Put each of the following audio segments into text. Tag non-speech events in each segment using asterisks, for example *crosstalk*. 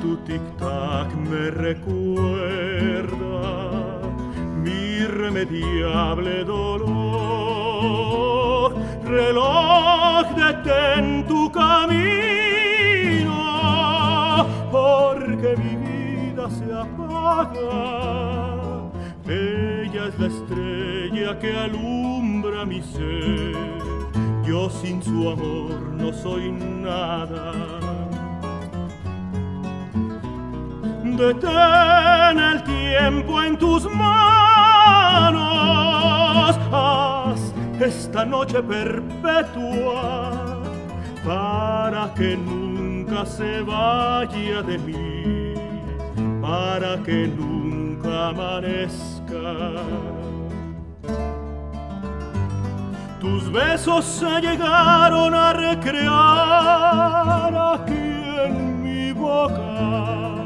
Tu tic-tac me recuerda mi irremediable dolor. Reloj, detén tu camino, porque mi vida se apaga. Ella es la estrella que alumbra mi ser yo sin su amor no soy nada. Detén el tiempo en tus manos, haz esta noche perpetua para que nunca se vaya de mí, para que nunca amanezca. Tus besos se llegaron a recrear aquí en mi boca,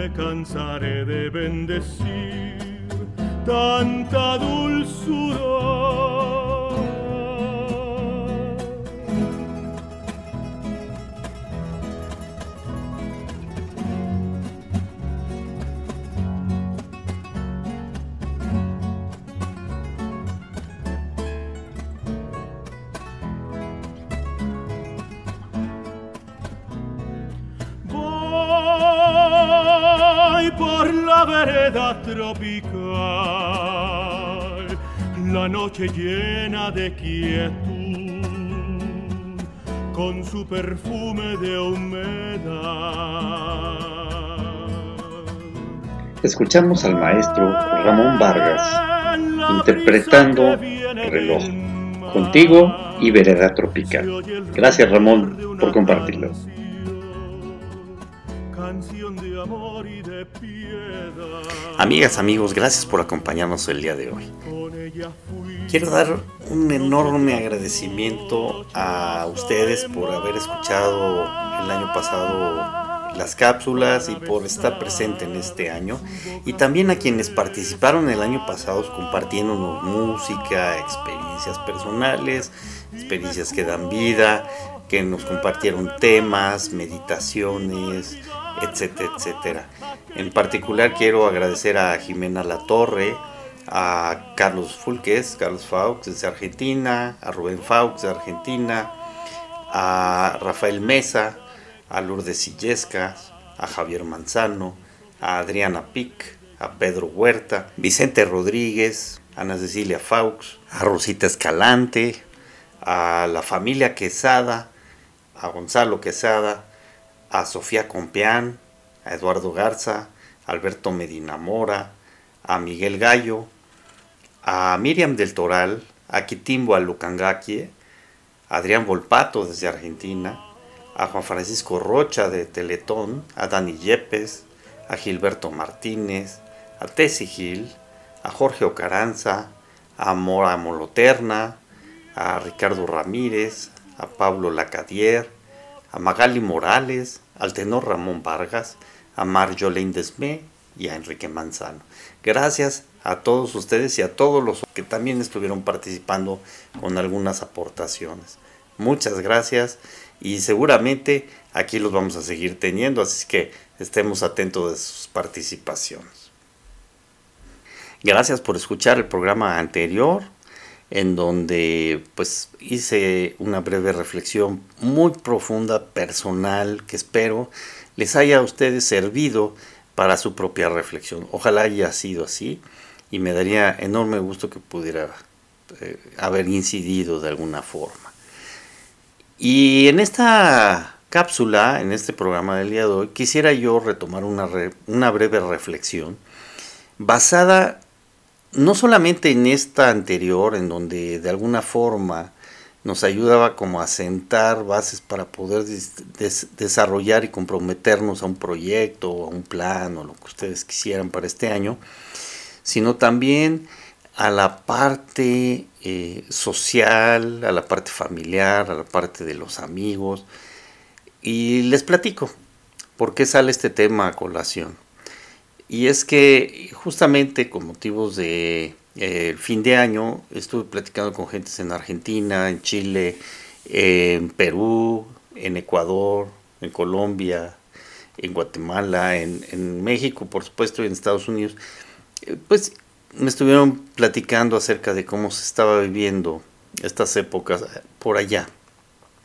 Me cansaré de bendecir tanta dulzura. Por la vereda tropical, la noche llena de quietud, con su perfume de humedad. Escuchamos al maestro Ramón Vargas interpretando Reloj, contigo y Vereda Tropical. Gracias Ramón por compartirlo. Canción de amor y de piedad. Amigas, amigos, gracias por acompañarnos el día de hoy. Quiero dar un enorme agradecimiento a ustedes por haber escuchado el año pasado las cápsulas y por estar presente en este año. Y también a quienes participaron el año pasado compartiéndonos música, experiencias personales, experiencias que dan vida, que nos compartieron temas, meditaciones, etcétera, etcétera. En particular quiero agradecer a Jimena Latorre, a Carlos Fulques, Carlos Faux desde Argentina, a Rubén Faux de Argentina, a Rafael Mesa, a Lourdes Sillescas, a Javier Manzano, a Adriana Pic, a Pedro Huerta, Vicente Rodríguez, Ana Cecilia Faux, a Rosita Escalante, a la familia Quesada, a Gonzalo Quesada, a Sofía Compeán, a Eduardo Garza, a Alberto Medina Mora, a Miguel Gallo, a Miriam del Toral, a Quitimbo Alucangaquie, a Adrián Volpato desde Argentina, a Juan Francisco Rocha de Teletón, a Dani Yepes, a Gilberto Martínez, a Tessy Gil, a Jorge Ocaranza, a Mora Moloterna, a Ricardo Ramírez, a Pablo Lacadier, a Magali Morales, al tenor Ramón Vargas, a Marjolaine Desmé y a Enrique Manzano. Gracias a todos ustedes y a todos los que también estuvieron participando con algunas aportaciones. Muchas gracias y seguramente aquí los vamos a seguir teniendo, así que estemos atentos de sus participaciones. Gracias por escuchar el programa anterior en donde pues hice una breve reflexión muy profunda, personal, que espero les haya a ustedes servido para su propia reflexión. Ojalá haya sido así y me daría enorme gusto que pudiera eh, haber incidido de alguna forma. Y en esta cápsula, en este programa del día de hoy, quisiera yo retomar una, una breve reflexión basada no solamente en esta anterior, en donde de alguna forma nos ayudaba como a sentar bases para poder desarrollar y comprometernos a un proyecto, a un plan o lo que ustedes quisieran para este año, sino también a la parte eh, social, a la parte familiar, a la parte de los amigos. Y les platico por qué sale este tema a colación. Y es que justamente con motivos de eh, fin de año estuve platicando con gentes en Argentina, en Chile, en Perú, en Ecuador, en Colombia, en Guatemala, en, México, por supuesto, y en Estados Unidos. Eh, pues me estuvieron platicando acerca de cómo se estaba viviendo estas épocas por allá.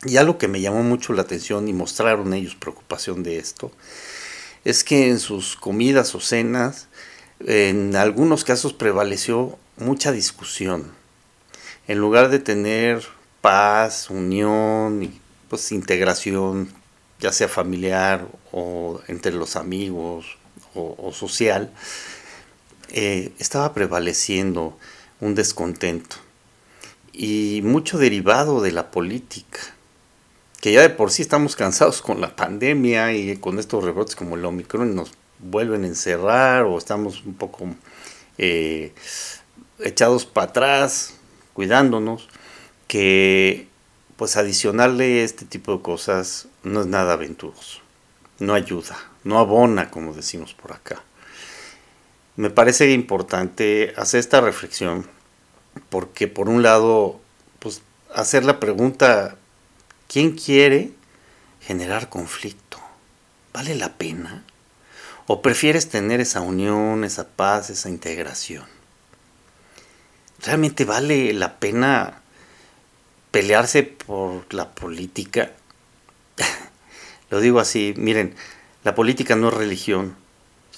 Y algo que me llamó mucho la atención y mostraron ellos preocupación de esto es que en sus comidas o cenas, en algunos casos prevaleció mucha discusión. En lugar de tener paz, unión y pues integración, ya sea familiar o entre los amigos o, social, eh, estaba prevaleciendo un descontento y mucho derivado de la política que ya de por sí estamos cansados con la pandemia y con estos rebrotes como el Omicron nos vuelven a encerrar o estamos un poco eh, echados para atrás, cuidándonos, que pues adicionarle este tipo de cosas no es nada aventuroso, no ayuda, no abona, como decimos por acá. Me parece importante hacer esta reflexión porque por un lado, pues hacer la pregunta ¿Quién quiere generar conflicto? ¿Vale la pena? ¿O prefieres tener esa unión, esa paz, esa integración? ¿Realmente vale la pena pelearse por la política? *laughs* Lo digo así, miren, la política no es religión,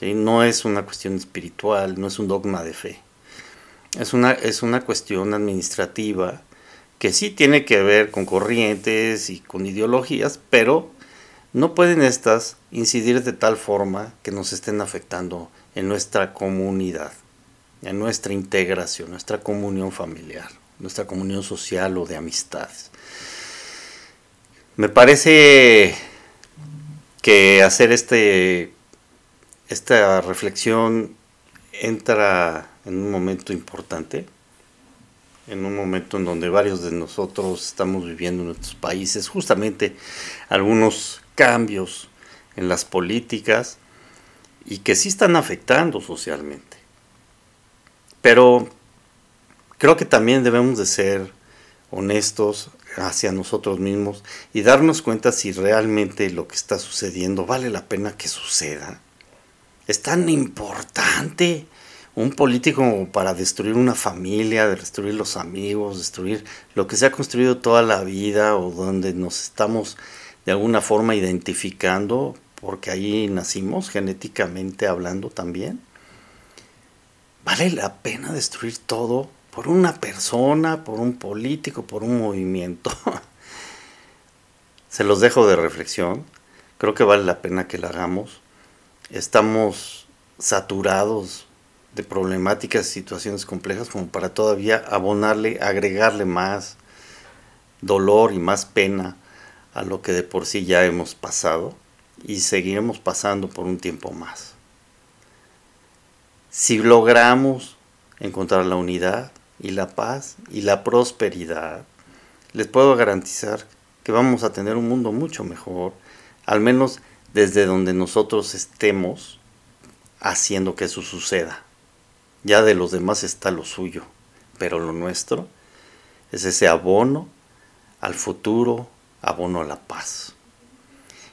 no es una cuestión espiritual, no es un dogma de fe. Es una, es una cuestión administrativa que sí tiene que ver con corrientes y con ideologías, pero no pueden estas incidir de tal forma que nos estén afectando en nuestra comunidad, en nuestra integración, nuestra comunión familiar, nuestra comunión social o de amistades. Me parece que hacer este, esta reflexión entra en un momento importante en un momento en donde varios de nosotros estamos viviendo en nuestros países justamente algunos cambios en las políticas y que sí están afectando socialmente. Pero creo que también debemos de ser honestos hacia nosotros mismos y darnos cuenta si realmente lo que está sucediendo vale la pena que suceda. Es tan importante un político para destruir una familia, destruir los amigos, destruir lo que se ha construido toda la vida o donde nos estamos de alguna forma identificando, porque ahí nacimos genéticamente hablando también. ¿Vale la pena destruir todo por una persona, por un político, por un movimiento? *laughs* Se los dejo de reflexión. Creo que vale la pena que la hagamos. Estamos saturados de problemáticas y situaciones complejas como para todavía abonarle, agregarle más dolor y más pena a lo que de por sí ya hemos pasado y seguiremos pasando por un tiempo más. Si logramos encontrar la unidad y la paz y la prosperidad, les puedo garantizar que vamos a tener un mundo mucho mejor, al menos desde donde nosotros estemos haciendo que eso suceda. Ya de los demás está lo suyo, pero lo nuestro es ese abono al futuro, abono a la paz.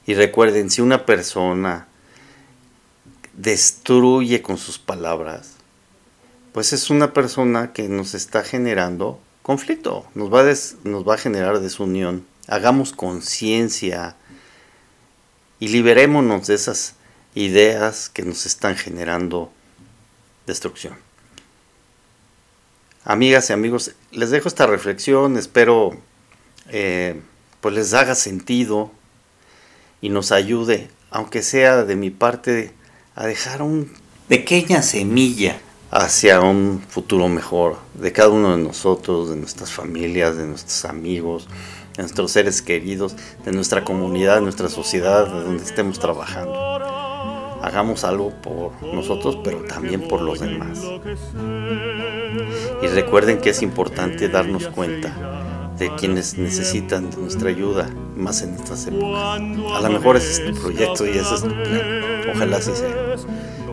Y recuerden, si una persona destruye con sus palabras, pues es una persona que nos está generando conflicto, nos va a, nos va a generar desunión. Hagamos conciencia y liberémonos de esas ideas que nos están generando destrucción. Amigas y amigos, les dejo esta reflexión, espero eh, pues les haga sentido y nos ayude, aunque sea de mi parte, a dejar una pequeña semilla hacia un futuro mejor de cada uno de nosotros, de nuestras familias, de nuestros amigos, de nuestros seres queridos, de nuestra comunidad, de nuestra sociedad, de donde estemos trabajando. Hagamos algo por nosotros, pero también por los demás. Y recuerden que es importante darnos cuenta de quienes necesitan de nuestra ayuda, más en estas épocas. A lo mejor es este proyecto y ese es tu plan. Ojalá así sea.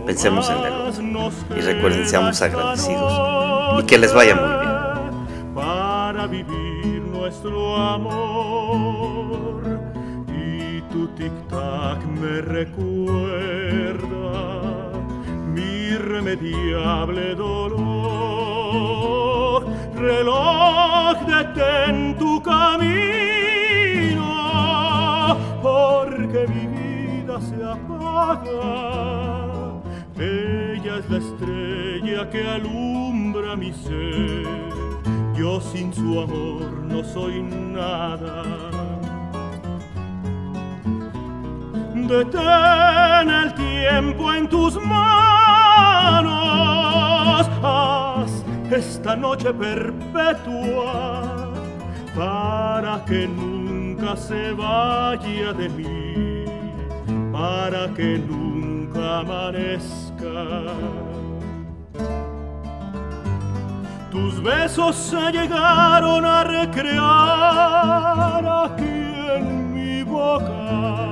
Pensemos en el y recuerden, seamos agradecidos y que les vaya muy bien. Para vivir nuestro amor tu tic-tac me recuerda mi irremediable dolor reloj detén tu camino, porque mi vida se apaga. Ella es la estrella que alumbra mi ser, yo sin su amor no soy nada. Detén el tiempo en tus manos, esta noche perpetua para que nunca se vaya de mí, para que nunca amanezca. Tus besos se llegaron a recrear aquí en mi boca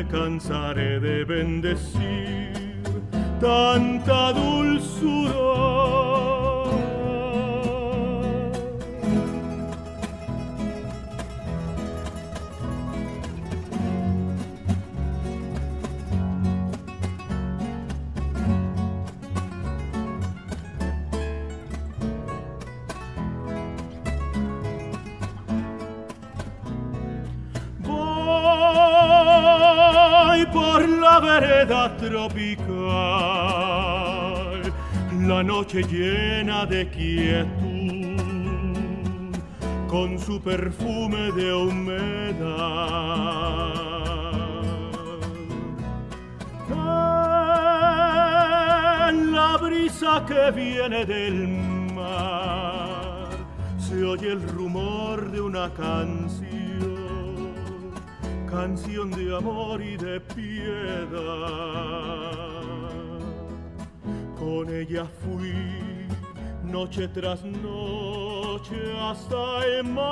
me cansaré de bendecir tanta dulzura. Vereda tropical, la noche llena de quietud, con su perfume de humedad. En la brisa que viene del mar, se oye el rumor de una canción canción de amor y de piedad. Con ella fui noche tras noche hasta el mar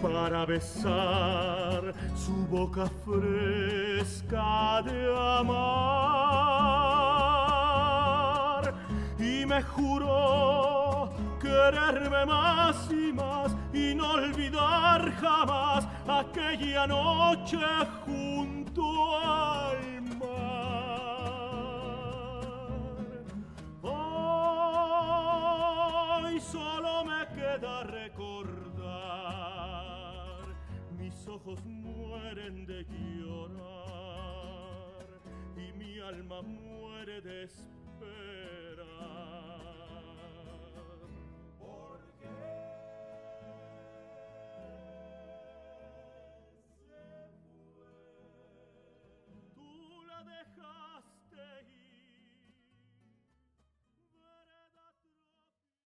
para besar su boca fresca de amar y me juró quererme más y más y no olvidar jamás aquella noche junto al mar. Hoy solo me queda recordar, mis ojos mueren de llorar y mi alma muere de esperar